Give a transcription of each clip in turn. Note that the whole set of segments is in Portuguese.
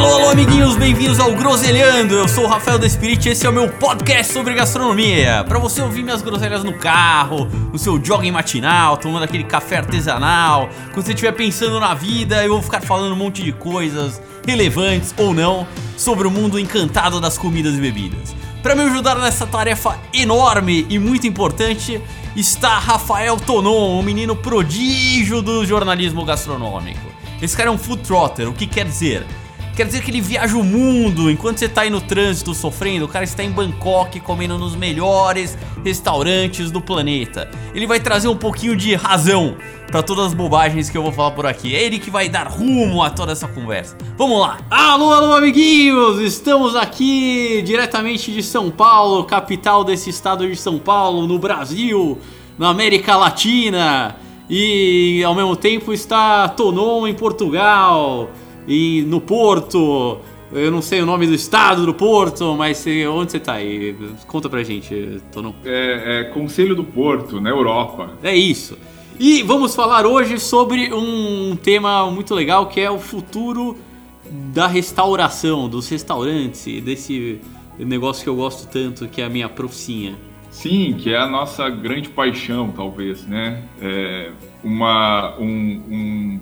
Alô, alô, amiguinhos, bem-vindos ao Groselhando. Eu sou o Rafael Despirit e esse é o meu podcast sobre gastronomia. Para você ouvir minhas groselhas no carro, no seu jogging matinal, tomando aquele café artesanal, quando você estiver pensando na vida, eu vou ficar falando um monte de coisas relevantes ou não sobre o mundo encantado das comidas e bebidas. Para me ajudar nessa tarefa enorme e muito importante, está Rafael Tonon, um menino prodígio do jornalismo gastronômico. Esse cara é um food trotter, o que quer dizer? Quer dizer que ele viaja o mundo enquanto você tá aí no trânsito sofrendo. O cara está em Bangkok comendo nos melhores restaurantes do planeta. Ele vai trazer um pouquinho de razão para todas as bobagens que eu vou falar por aqui. É ele que vai dar rumo a toda essa conversa. Vamos lá. Alô, alô, amiguinhos! Estamos aqui diretamente de São Paulo, capital desse estado de São Paulo, no Brasil, na América Latina. E ao mesmo tempo está Tonon em Portugal e no Porto. Eu não sei o nome do estado do Porto, mas onde você tá aí? Conta pra gente, Tonon. É, é Conselho do Porto, na Europa. É isso. E vamos falar hoje sobre um tema muito legal que é o futuro da restauração, dos restaurantes, desse negócio que eu gosto tanto, que é a minha profissão. Sim, que é a nossa grande paixão, talvez, né? É uma, um, um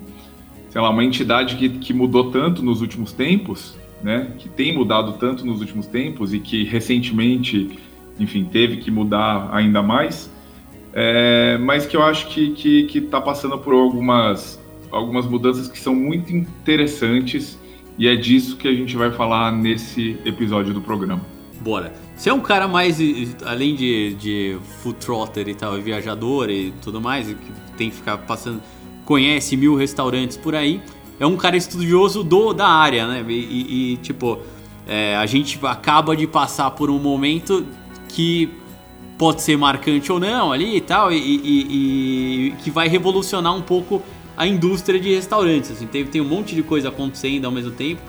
sei lá, uma entidade que, que mudou tanto nos últimos tempos, né? Que tem mudado tanto nos últimos tempos e que recentemente, enfim, teve que mudar ainda mais, é, mas que eu acho que que que está passando por algumas algumas mudanças que são muito interessantes e é disso que a gente vai falar nesse episódio do programa. Bora. Você é um cara mais, além de, de food trotter e tal, viajador e tudo mais, que tem que ficar passando conhece mil restaurantes por aí, é um cara estudioso do, da área, né? E, e, e tipo, é, a gente acaba de passar por um momento que pode ser marcante ou não ali e tal, e, e, que vai revolucionar um pouco a indústria de restaurantes. Assim, tem, tem um monte de coisa acontecendo ao mesmo tempo.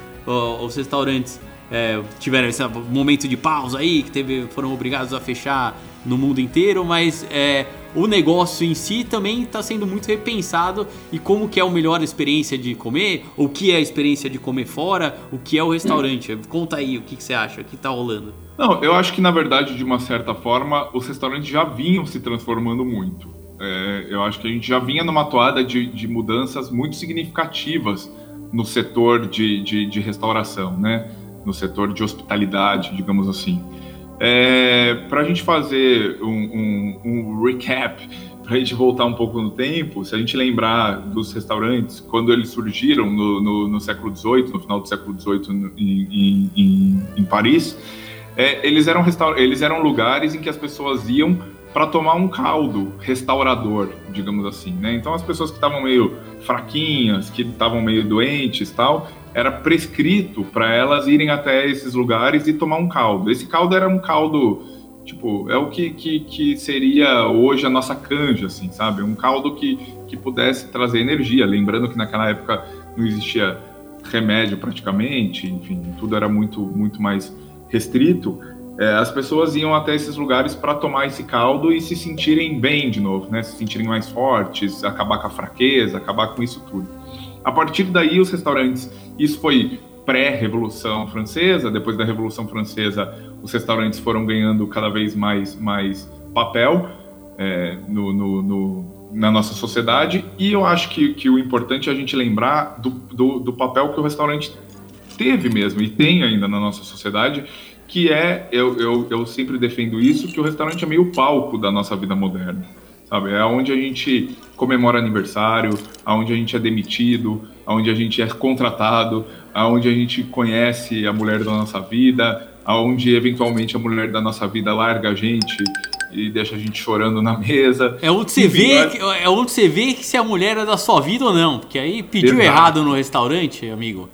Os restaurantes é, tiveram esse momento de pausa aí, que teve, foram obrigados a fechar no mundo inteiro, mas é, o negócio em si também está sendo muito repensado e como que é a melhor experiência de comer, o que é a experiência de comer fora, o que é o restaurante. Conta aí o que, que você acha, o que está rolando. Não, eu acho que na verdade, de uma certa forma, os restaurantes já vinham se transformando muito. É, eu acho que a gente já vinha numa toada de, de mudanças muito significativas no setor de, de, de restauração, né? no setor de hospitalidade, digamos assim. É, para a gente fazer um, um, um recap, para a gente voltar um pouco no tempo, se a gente lembrar dos restaurantes, quando eles surgiram no, no, no século XVIII, no final do século XVIII em, em, em Paris, é, eles, eram eles eram lugares em que as pessoas iam para tomar um caldo restaurador, digamos assim, né? Então as pessoas que estavam meio fraquinhas, que estavam meio doentes, tal, era prescrito para elas irem até esses lugares e tomar um caldo. Esse caldo era um caldo, tipo, é o que, que, que seria hoje a nossa canja, assim, sabe? Um caldo que, que pudesse trazer energia. Lembrando que naquela época não existia remédio praticamente, enfim, tudo era muito, muito mais restrito. É, as pessoas iam até esses lugares para tomar esse caldo e se sentirem bem de novo, né? Se sentirem mais fortes, acabar com a fraqueza, acabar com isso tudo. A partir daí, os restaurantes, isso foi pré-revolução francesa. Depois da revolução francesa, os restaurantes foram ganhando cada vez mais, mais papel é, no, no, no, na nossa sociedade. E eu acho que, que o importante é a gente lembrar do, do, do papel que o restaurante teve mesmo e tem ainda na nossa sociedade, que é, eu, eu, eu sempre defendo isso, que o restaurante é meio palco da nossa vida moderna sabe? É onde a gente comemora aniversário, aonde a gente é demitido, aonde a gente é contratado, aonde a gente conhece a mulher da nossa vida, aonde eventualmente a mulher da nossa vida larga a gente e deixa a gente chorando na mesa. É onde você Enfim, vê, que- é onde você vê que se a mulher é da sua vida ou não, porque aí pediu Exato. errado no restaurante, amigo.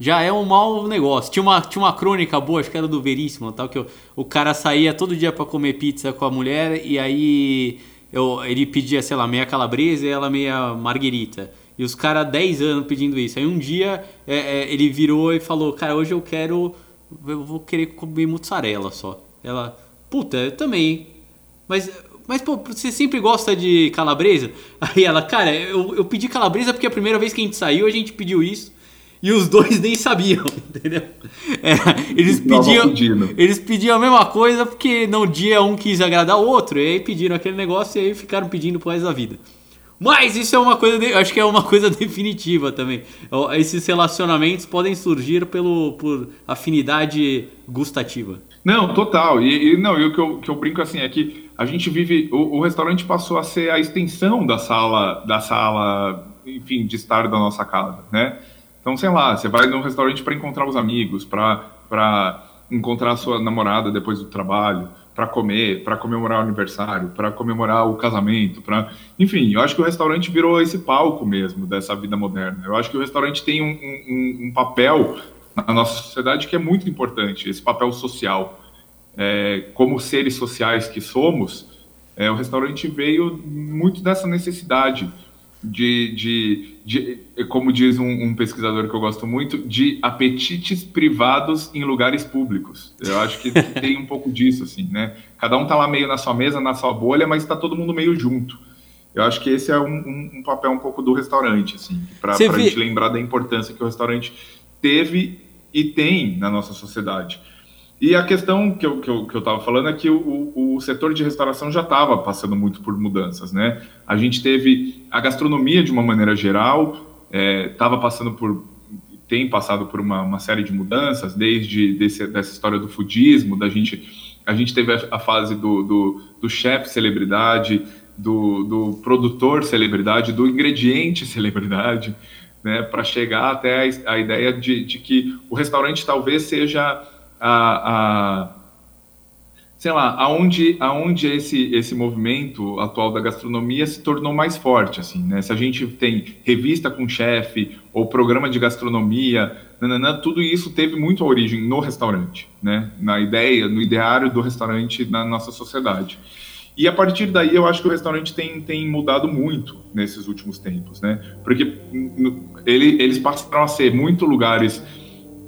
Já é um mau negócio. Tinha uma, tinha uma crônica boa, acho que era do Veríssimo, tal que o, o cara saía todo dia pra comer pizza com a mulher e aí eu, ele pedia, sei lá, meia calabresa e ela meia marguerita. E os caras 10 anos pedindo isso. Aí um dia é, é, ele virou e falou: Cara, hoje eu quero. Eu vou querer comer mussarela só. Ela, puta, eu também. Mas, mas pô, você sempre gosta de calabresa? Aí ela, cara, eu, eu pedi calabresa porque a primeira vez que a gente saiu a gente pediu isso. E os dois nem sabiam, entendeu? É, eles pediam. Eles pediam a mesma coisa porque no dia um quis agradar o outro. E aí pediram aquele negócio e aí ficaram pedindo pro resto da vida. Mas isso é uma coisa, de- acho que é uma coisa definitiva também. Esses relacionamentos podem surgir pelo, por afinidade gustativa. Não, total. E, e não, e o que eu, que eu brinco assim é que a gente vive. O, o restaurante passou a ser a extensão da sala, da sala, enfim, de estar da nossa casa, né? Então, sei lá, você vai num restaurante para encontrar os amigos, para encontrar a sua namorada depois do trabalho, para comer, para comemorar o aniversário, para comemorar o casamento, para, enfim, eu acho que o restaurante virou esse palco mesmo dessa vida moderna. Eu acho que o restaurante tem um, um- um papel na nossa sociedade que é muito importante, esse papel social. É, como seres sociais que somos, é, o restaurante veio muito dessa necessidade de, de, de como diz um, um pesquisador que eu gosto muito, de apetites privados em lugares públicos. Eu acho que tem um pouco disso, assim, né? Cada um tá lá meio na sua mesa, na sua bolha, mas está todo mundo meio junto. Eu acho que esse é um, um- um papel um pouco do restaurante, assim, para a Você vê- gente lembrar da importância que o restaurante teve e tem na nossa sociedade. E a questão que eu, que eu, que eu falando é que o, o, setor de restauração já estava passando muito por mudanças, né? A gente teve a gastronomia, de uma maneira geral, estava passando por tem passado por uma, uma série de mudanças, desde desse, dessa história do foodismo, da gente a gente teve a, a fase do, do, do chefe celebridade, do, do produtor celebridade, do ingrediente celebridade, né, para chegar até a, a ideia de, de que o restaurante talvez seja a, a sei lá, aonde, aonde esse, esse movimento atual da gastronomia se tornou mais forte, assim, né? Se a gente tem revista com chefe ou programa de gastronomia, nananã, tudo isso teve muito origem no restaurante, né? Na ideia, no ideário do restaurante na nossa sociedade. E a partir daí eu acho que o restaurante tem, tem mudado muito nesses últimos tempos, né? Porque ele, eles passaram a ser muito lugares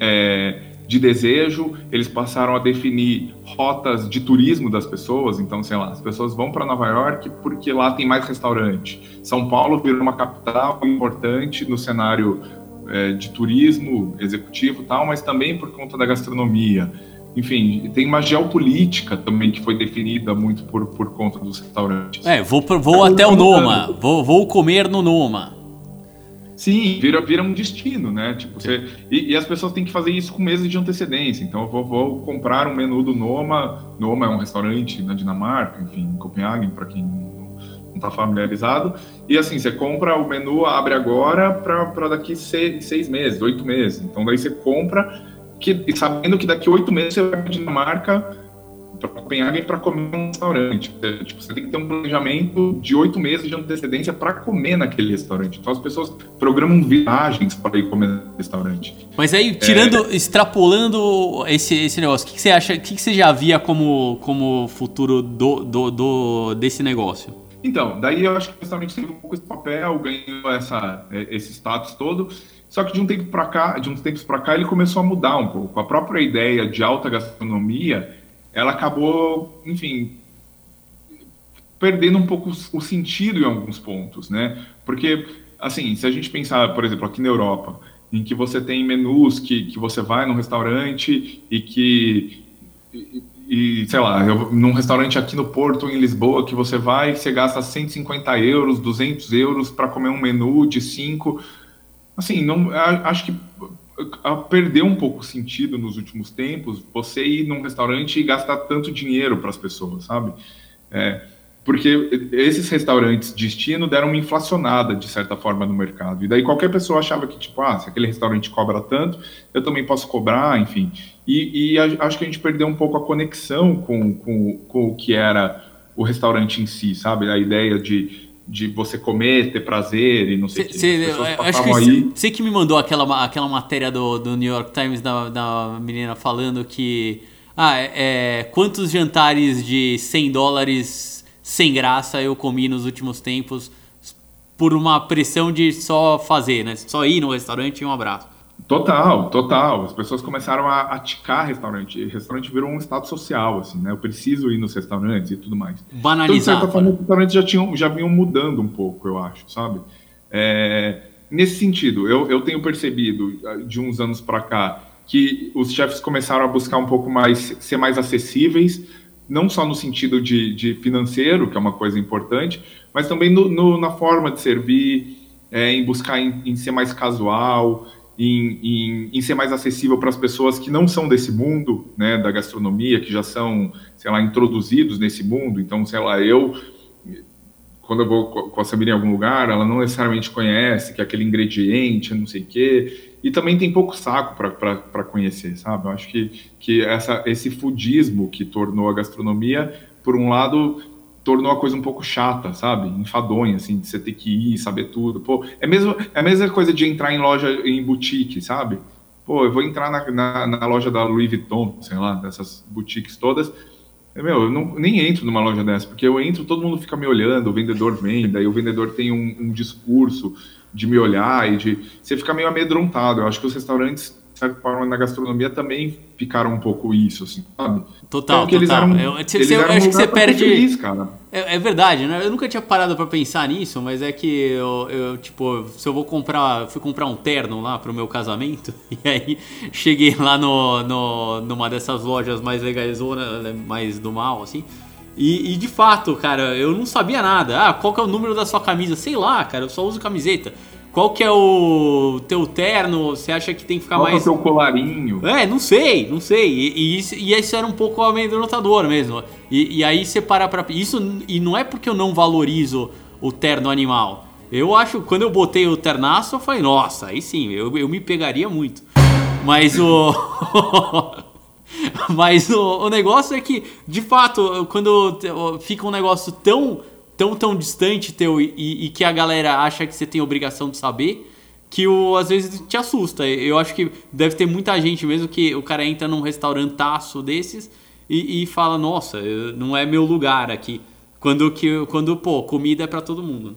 é, de desejo, eles passaram a definir rotas de turismo das pessoas. Então, sei lá, as pessoas vão para Nova York porque lá tem mais restaurante. São Paulo virou uma capital importante no cenário é, de turismo executivo tal, mas também por conta da gastronomia. Enfim, tem uma geopolítica também que foi definida muito por, por conta dos restaurantes. É, vou, vou até o Noma, vou, vou comer no Noma. Sim, vira, vira um destino, né? Tipo, você, e, e as pessoas têm que fazer isso com meses de antecedência. Então, eu vou, vou comprar um menu do Noma. Noma é um restaurante na Dinamarca, enfim, em Copenhague, para quem não está familiarizado. E assim, você compra o menu, abre agora para daqui seis, seis meses, oito meses. Então, daí você compra, que, sabendo que daqui oito meses você vai para Dinamarca, para Copenhague, para comer num restaurante. É, Tipo, você tem que ter um planejamento de oito meses de antecedência para comer naquele restaurante. Então, as pessoas programam viagens para ir comer no restaurante. Mas aí, tirando, extrapolando esse, esse negócio, o que, que você acha, o que, que você já via como, como futuro do, do, do- desse negócio? Então, daí eu acho que o restaurante teve um pouco esse papel, ganhou essa, eh, esse status todo. Só que de um tempo para cá, de uns tempos para cá, ele começou a mudar um pouco. A própria ideia de alta gastronomia, ela acabou, enfim, perdendo um pouco o sentido em alguns pontos, né? Porque, assim, se a gente pensar, por exemplo, aqui na Europa, em que você tem menus que, que você vai num restaurante e que e, e, sei lá, eu, num restaurante aqui no Porto, em Lisboa, que você vai você gasta 150 euros, 200 euros para comer um menu de cinco. Assim, não, acho que perdeu um pouco o sentido nos últimos tempos você ir num restaurante e gastar tanto dinheiro para as pessoas, sabe? É, porque esses restaurantes destino deram uma inflacionada, de certa forma, no mercado. E daí qualquer pessoa achava que, tipo, ah, se aquele restaurante cobra tanto, eu também posso cobrar, enfim. E, e a- acho que a gente perdeu um pouco a conexão com, com, com o que era o restaurante em si, sabe? A ideia de, de você comer, ter prazer e não sei o que. Cê, acho que aí. você que me mandou aquela, aquela matéria do, do New York Times da, da menina falando que. Ah, é, é, quantos jantares de 100 dólares sem graça eu comi nos últimos tempos por uma pressão de só fazer, né? Só ir no restaurante e um abraço. Total, total. As pessoas começaram a, a ticar restaurante. Restaurante virou um estado social, assim, né? Eu preciso ir nos restaurantes e tudo mais. Então, de Banalizar. certa forma, os restaurantes já, tinham, já vinham mudando um pouco, eu acho, sabe? É, nesse sentido, eu, eu tenho percebido ah, de uns anos para cá que os chefes começaram a buscar um pouco mais, ser mais acessíveis, não só no sentido de, de financeiro, que é uma coisa importante, mas também no, no- na forma de servir, é, em buscar em, em ser mais casual, em, em, em ser mais acessível para as pessoas que não são desse mundo, né, da gastronomia, que já são, sei lá, introduzidos nesse mundo. Então, sei lá, eu quando eu vou co- com a Samira em algum lugar, ela não necessariamente conhece que é aquele ingrediente, não sei o quê, e também tem pouco saco para conhecer, sabe? Eu acho que, que essa, esse fudismo que tornou a gastronomia, por um lado, tornou a coisa um pouco chata, sabe? Enfadonha, assim, de você ter que ir, saber tudo. Pô, é, mesmo, é a mesma coisa de entrar em loja, em boutique, sabe? Pô, eu vou entrar na, na, na loja da Louis Vuitton, sei lá, dessas boutiques todas, meu, eu não, nem entro numa loja dessa, porque eu entro, todo mundo fica me olhando, o vendedor vem, daí o vendedor tem um, um discurso de me olhar e de. Você fica meio amedrontado. Eu acho que os restaurantes, certa forma, na gastronomia também ficaram um pouco isso, assim, sabe? Total, Então, eles total. eram, Eu- eu um acho que você perde- Feliz, cara. É, é verdade, né? Eu nunca tinha parado pra pensar nisso, mas é que eu, eu, tipo, se eu vou comprar, fui comprar um terno lá pro meu casamento, e aí cheguei lá no, no, numa dessas lojas mais legais, mais do mal, assim. E, e, de fato, cara, eu não sabia nada. Ah, qual que é o número da sua camisa? Sei lá, cara, eu só uso camiseta. Qual que é o teu terno? Você acha que tem que ficar Qual que é o mais. seu colarinho? É, não sei, não sei. E, e isso, e isso era um pouco amedrontador mesmo. E, e aí você para pra. Isso, e não é porque eu não valorizo o terno animal. Eu acho, quando eu botei o ternaço, eu falei, nossa, aí sim, eu, eu me pegaria muito. Mas o. Mas o, o negócio é que, de fato, quando fica um negócio tão, tão, tão distante teu e, e que a galera acha que você tem obrigação de saber, que o, às vezes te assusta. Eu acho que deve ter muita gente mesmo que o cara entra num restaurantaço desses e, e fala, nossa, não é meu lugar aqui. Quando, que, quando pô, comida é pra todo mundo.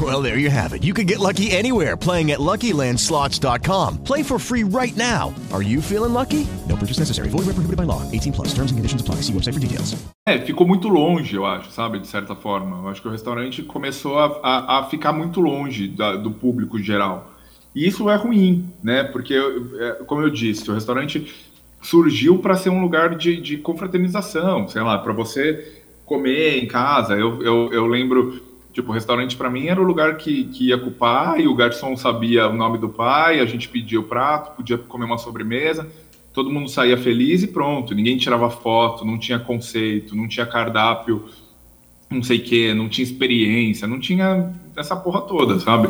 Well, there you have it. You can get lucky anywhere playing at LuckyLandSlots.com. Play for free right now. Are you feeling lucky? No purchase necessary. Void where prohibited by law. 18 plus. Terms and conditions apply. See website for details. É, ficou muito longe, eu acho, sabe, de certa forma. Eu acho que o restaurante começou a, a, a ficar muito longe da- do público geral. E isso é ruim, né? Porque, é, como eu disse, o restaurante surgiu para ser um lugar de, de confraternização, sei lá, para você comer em casa. Eu, eu, eu lembro, tipo, o restaurante para mim era o lugar que, que ia com o pai, o garçom sabia o nome do pai, a gente pedia o prato, podia comer uma sobremesa todo mundo saía feliz e pronto. Ninguém tirava foto, não tinha conceito, não tinha cardápio, não sei o que, não tinha experiência, não tinha essa porra toda, sabe?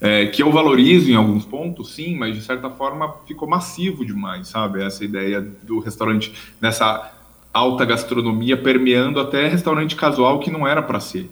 É, que eu valorizo em alguns pontos, sim, mas de certa forma ficou massivo demais, sabe? Essa ideia do restaurante nessa alta gastronomia permeando até restaurante casual que não era para ser.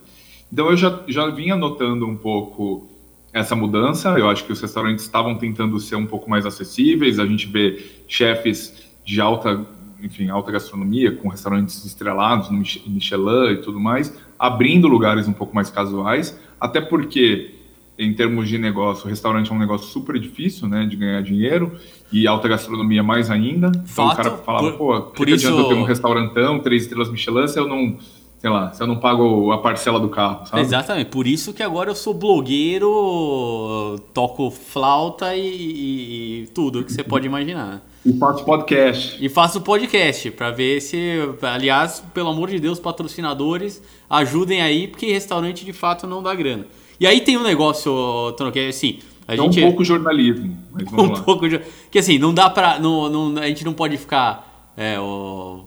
Então eu já, já vinha notando um pouco essa mudança. Eu acho que os restaurantes estavam tentando ser um pouco mais acessíveis. A gente vê chefes de alta, enfim, alta gastronomia, com restaurantes estrelados no Mich- Michelin e tudo mais, abrindo lugares um pouco mais casuais, até porque em termos de negócio, o restaurante é um negócio super difícil, né, de ganhar dinheiro e alta gastronomia mais ainda. Então Fato. o cara falava, Por- pô, por que isso- adianta eu ter um restaurantão, três estrelas Michelin, se eu não, sei lá, se eu não pago a parcela do carro, sabe? Exatamente, por isso que agora eu sou blogueiro, toco flauta e, e- tudo que você pode imaginar. E faço podcast. E faço podcast pra ver se, aliás, pelo amor de Deus, patrocinadores, ajudem aí, porque restaurante de fato não dá grana. E aí tem um negócio, Tono, que é assim, A É gente um pouco jornalismo, mas vamos um lá. pouco de... que assim não dá pra não, não- a gente não pode ficar é, o-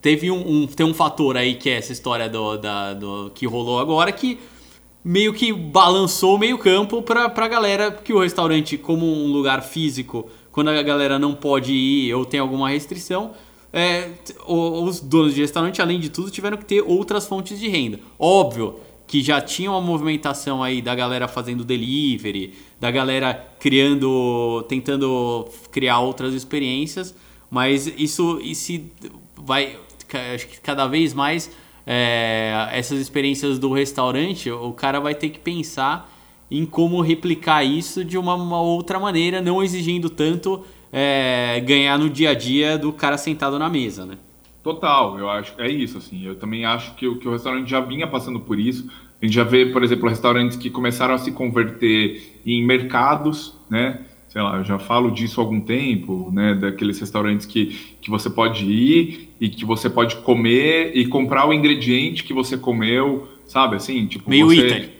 teve um, um- tem um fator aí que é essa história do, da, do que rolou agora que meio que balançou o meio campo pra, pra galera que o restaurante como um lugar físico quando a galera não pode ir ou tem alguma restrição é, os donos de restaurante além de tudo tiveram que ter outras fontes de renda. Óbvio que já tinha uma movimentação aí da galera fazendo delivery, da galera criando, tentando criar outras experiências, mas isso, isso vai, acho que cada vez mais é, essas experiências do restaurante, o cara vai ter que pensar em como replicar isso de uma, uma outra maneira, não exigindo tanto é, ganhar no dia a dia do cara sentado na mesa, né? Total, eu acho é isso, assim. Eu também acho que, o- que o restaurante já vinha passando por isso. A gente já vê, por exemplo, restaurantes que começaram a se converter em mercados, né? Sei lá, eu já falo disso há algum tempo, né? Daqueles restaurantes que, que você pode ir e que você pode comer e comprar o ingrediente que você comeu, sabe? Assim, tipo, Meio você Italy.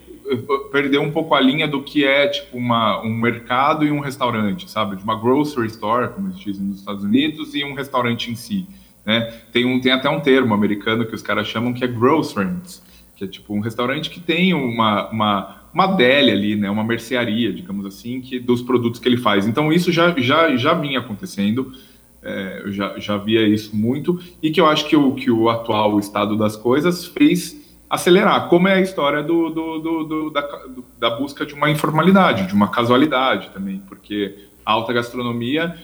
perdeu um pouco a linha do que é tipo uma, um mercado e um restaurante, sabe? De uma grocery store, como eles dizem nos Estados Unidos, e um restaurante em si. Né? Tem, um, tem até um termo americano que os caras chamam que é grocerants, que é tipo um restaurante que tem uma, uma, uma deli ali, né? uma mercearia, digamos assim, que dos produtos que ele faz. Então isso já, já, já vinha acontecendo, é, eu já, já via isso muito, e que eu acho que o, que o atual estado das coisas fez acelerar, como é a história do, do, do, do- da, da busca de uma informalidade, de uma casualidade também, porque a alta gastronomia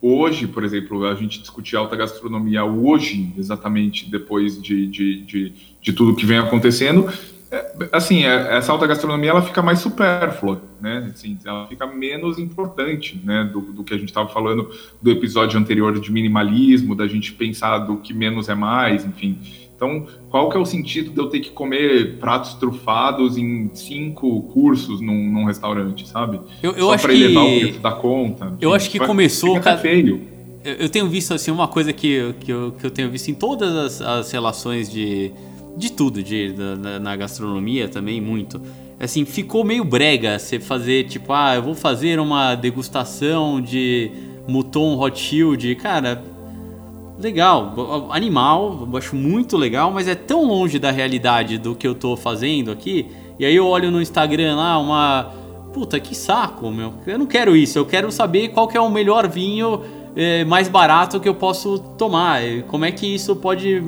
hoje, por exemplo, a gente discutir alta gastronomia hoje, exatamente depois de, de, de, de tudo que vem acontecendo, assim, é, essa alta gastronomia ela fica mais supérflua, né? Assim, ela fica menos importante, né? Do, do que a gente estava falando do episódio anterior de minimalismo, da gente pensar do que menos é mais, enfim. Então, qual que é o sentido de eu ter que comer pratos trufados em cinco cursos num, num restaurante, sabe? Eu- eu Só acho para que- elevar o preço da conta. Eu enfim, acho que começou, fica cara- feio. Eu eu tenho visto assim uma coisa que, que, eu, que eu tenho visto em todas as, as relações de, de tudo, de, na, gastronomia também, muito. Assim, ficou meio brega você fazer, tipo, ah, eu vou fazer uma degustação de Mouton Hot Shield. Cara, legal, animal, eu acho muito legal, mas é tão longe da realidade do que eu tô fazendo aqui. E aí eu olho no Instagram lá uma. Puta, que saco, meu. Eu não quero isso, eu quero saber qual que é o melhor vinho eh, mais barato que eu posso tomar. Como é que isso pode.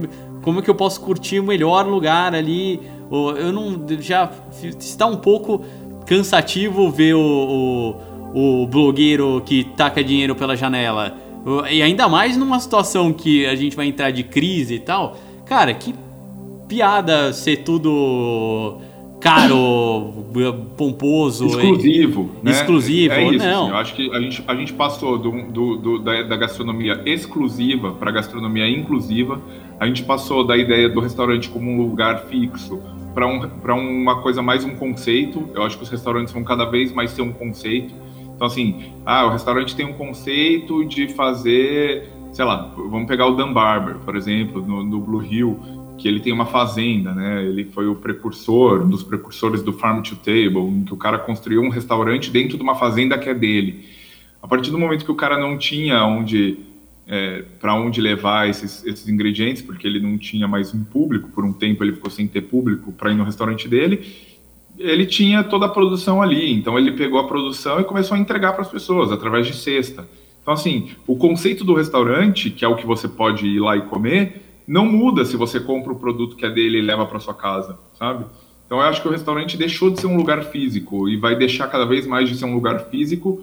Como é que eu posso curtir o melhor lugar ali? Eu não. Já está um pouco cansativo ver o, o, o blogueiro que taca dinheiro pela janela. E ainda mais numa situação que a gente vai entrar de crise e tal. Cara, que piada ser tudo caro, pomposo. exclusivo, né? Exclusivo, é isso, não. assim, eu acho que a gente, a gente passou do, do- do- da, da gastronomia exclusiva para gastronomia inclusiva. A gente passou da ideia do restaurante como um lugar fixo para um, uma coisa mais um conceito. Eu acho que os restaurantes vão cada vez mais ter um conceito. Então, assim, ah, o restaurante tem um conceito de fazer, sei lá, vamos pegar o Dan Barber, por exemplo, no, no Blue Hill, que ele tem uma fazenda, né? Ele foi o precursor, um dos precursores do Farm to Table, em que o cara construiu um restaurante dentro de uma fazenda que é dele. A partir do momento que o cara não tinha onde é, para onde levar esses, esses ingredientes, porque ele não tinha mais um público, por um tempo ele ficou sem ter público para ir no restaurante dele, ele tinha toda a produção ali. Então ele pegou a produção e começou a entregar para as pessoas através de cesta. Então, assim, o conceito do restaurante, que é o que você pode ir lá e comer, não muda se você compra o produto que é dele e leva para sua casa, sabe? Então, eu acho que o restaurante deixou de ser um lugar físico e vai deixar cada vez mais de ser um lugar físico,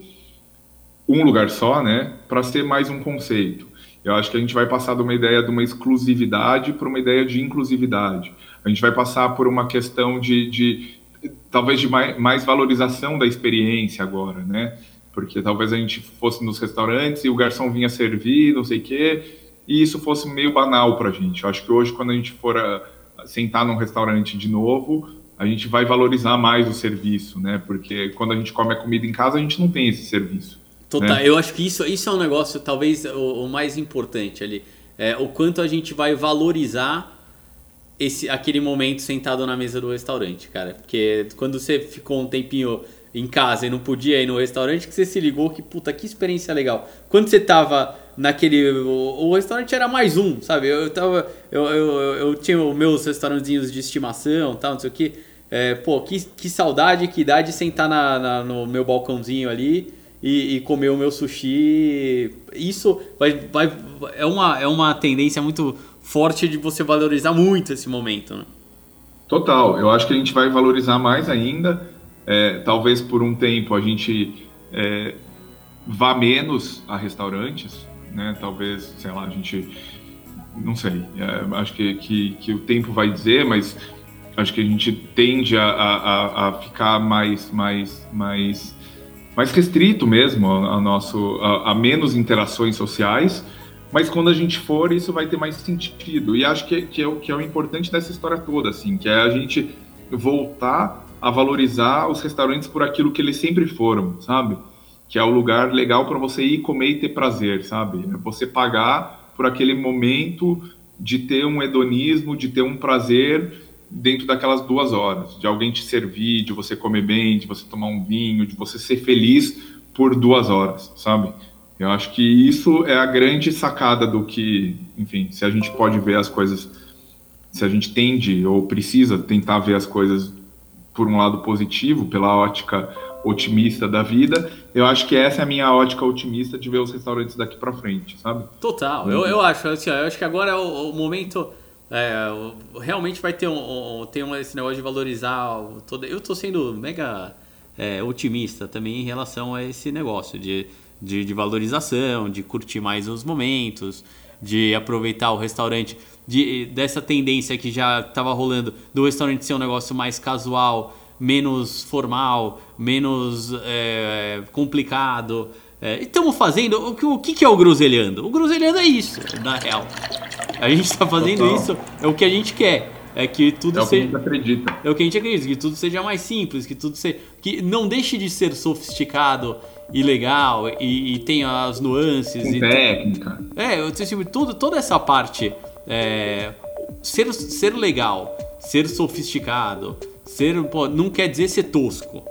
um lugar só, né, para ser mais um conceito. Eu acho que a gente vai passar de uma ideia de uma exclusividade para uma ideia de inclusividade. A gente vai passar por uma questão de, de talvez de mais, mais valorização da experiência agora, né? Porque talvez a gente fosse nos restaurantes e o garçom vinha servir, não sei o quê, e isso fosse meio banal para a gente. Eu acho que hoje, quando a gente for a, a sentar num restaurante de novo, a gente vai valorizar mais o serviço, né? Porque quando a gente come a comida em casa, a gente não tem esse serviço. Total, né? eu acho que isso, isso é um negócio talvez o, o mais importante ali. É, o quanto a gente vai valorizar esse, aquele momento sentado na mesa do restaurante, cara. Porque quando você ficou um tempinho em casa e não podia ir no restaurante que você se ligou que, puta, que experiência legal. Quando você tava naquele. O, o restaurante era mais um, sabe? Eu, tava. Eu, eu, eu tinha os meus restaurantezinhos de estimação tal, não sei o que. É, pô, que, que saudade, que idade sentar na, na no meu balcãozinho ali e, e, comer o meu sushi. Isso vai, vai, é, uma, é uma tendência muito forte de você valorizar muito esse momento, né? Total, eu acho que a gente vai valorizar mais ainda. É, talvez por um tempo a gente é, vá menos a restaurantes, né? Talvez, sei lá, a gente. Não sei, é, acho que, que, que, o tempo vai dizer, mas acho que a gente tende a, a, a ficar mais, mais, mais, mais restrito mesmo a, nosso, a, a menos interações sociais mas quando a gente for, isso vai ter mais sentido. E acho que, que, é, o, que é o importante dessa história toda, assim, que é a gente voltar a valorizar os restaurantes por aquilo que eles sempre foram, sabe? Que é o lugar legal para você ir comer e ter prazer, sabe? É você pagar por aquele momento de ter um hedonismo, de ter um prazer dentro daquelas duas horas, de alguém te servir, de você comer bem, de você tomar um vinho, de você ser feliz por duas horas, sabe? Eu acho que isso é a grande sacada do que, enfim, se a gente pode ver as coisas, se a gente tende ou precisa tentar ver as coisas por um lado positivo, pela ótica otimista da vida, eu acho que essa é a minha ótica otimista de ver os restaurantes daqui para frente, sabe? Total, eu, eu acho, assim, eu acho que agora é o, o momento é, realmente vai ter um, um, tem um, esse negócio de valorizar todo, eu tô sendo mega é, otimista também em relação a esse negócio de de, de valorização, de curtir mais os momentos, de aproveitar o restaurante, de, dessa tendência que já estava rolando do restaurante ser um negócio mais casual, menos formal, menos é, complicado. É, estamos fazendo. O que, o que é o groselhando? O groselhando é isso, na real. A gente está fazendo Total. isso, é o que a gente quer. É que tudo é o que seja. a gente acredita. É o que a gente acredita, que tudo seja mais simples, que tudo seja. Que não deixe de ser sofisticado e legal e, e tem as nuances. Com e técnica. É, eu assim, tudo, toda essa parte. É, ser, ser legal, ser sofisticado, ser. Pô, não quer dizer ser tosco.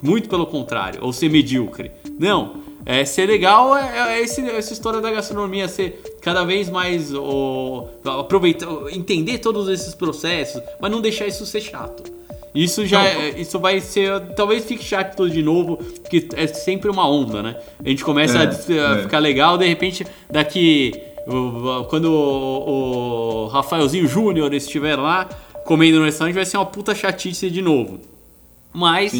Muito pelo contrário, ou ser medíocre. Não. É, ser legal é, é esse, essa história da gastronomia ser cada vez mais o, aproveitar, entender todos esses processos, mas não deixar isso ser chato. Isso já é, isso vai ser. Talvez fique chato de novo, porque é sempre uma onda, né? A gente começa é, a, a é. ficar legal, de repente, daqui. Quando o, o Rafaelzinho Júnior estiver lá comendo no restaurante, vai ser uma puta chatice de novo. Mas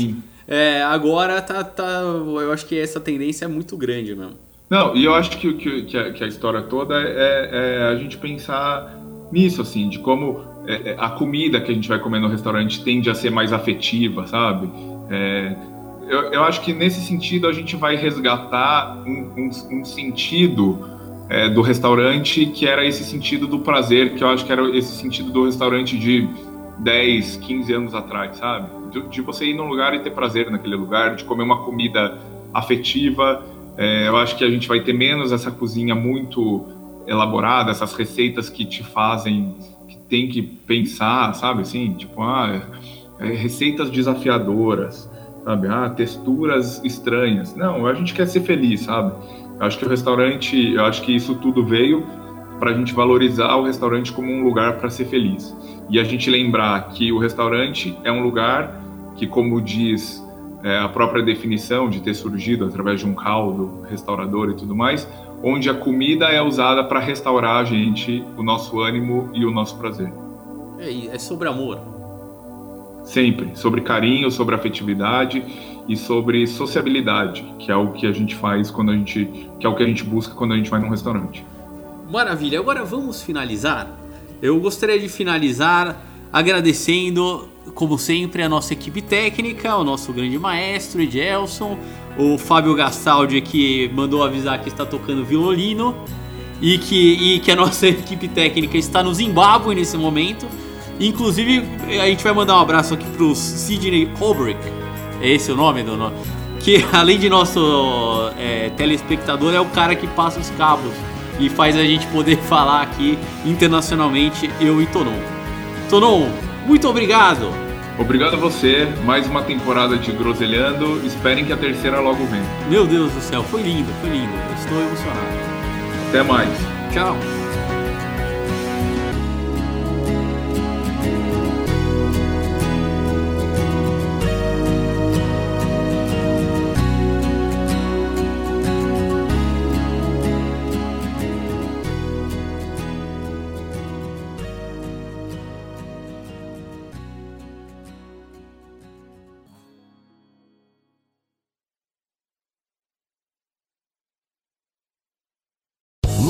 é, agora tá, tá. Eu acho que essa tendência é muito grande mesmo. Não, e eu acho que, que, que, a, que a história toda é, é a gente pensar nisso, assim, de como é, é, a comida que a gente vai comer no restaurante tende a ser mais afetiva, sabe? É, eu, eu, acho que nesse sentido a gente vai resgatar um, um, um sentido é, do restaurante que era esse sentido do prazer, que eu acho que era esse sentido do restaurante de 10, 15 anos atrás, sabe? De, de você ir num lugar e ter prazer naquele lugar, de comer uma comida afetiva. É, eu acho que a gente vai ter menos essa cozinha muito elaborada, essas receitas que te fazem tem que pensar, sabe, assim, tipo, ah, é, receitas desafiadoras, sabe, ah, texturas estranhas. Não, a gente quer ser feliz, sabe? Eu acho que o restaurante, eu acho que isso tudo veio para a gente valorizar o restaurante como um lugar para ser feliz. E a gente lembrar que o restaurante é um lugar que, como diz é, a própria definição de ter surgido através de um caldo restaurador e tudo mais, onde a comida é usada para restaurar a gente, o nosso ânimo e o nosso prazer. É, é sobre amor. Sempre, sobre carinho, sobre afetividade e sobre sociabilidade, que é o que a gente faz quando a gente, que é o que a gente busca quando a gente vai num restaurante. Maravilha. Agora vamos finalizar. Eu gostaria de finalizar agradecendo, como sempre, a nossa equipe técnica, o nosso grande maestro Edelson, o Fábio Gastaldi que mandou avisar que está tocando violino e que, e que a nossa equipe técnica está no Zimbábue nesse momento. Inclusive, a gente vai mandar um abraço aqui para o Sidney Holbrick, é esse o nome do nome? Que além de nosso é, telespectador, é o cara que passa os cabos e faz a gente poder falar aqui internacionalmente, eu e Tonon. Tonon, muito obrigado! Obrigado a você, mais uma temporada de Groselhando. Esperem que a terceira logo vem. Meu Deus do céu, foi lindo, foi lindo. Eu estou emocionado. Até mais. Tchau.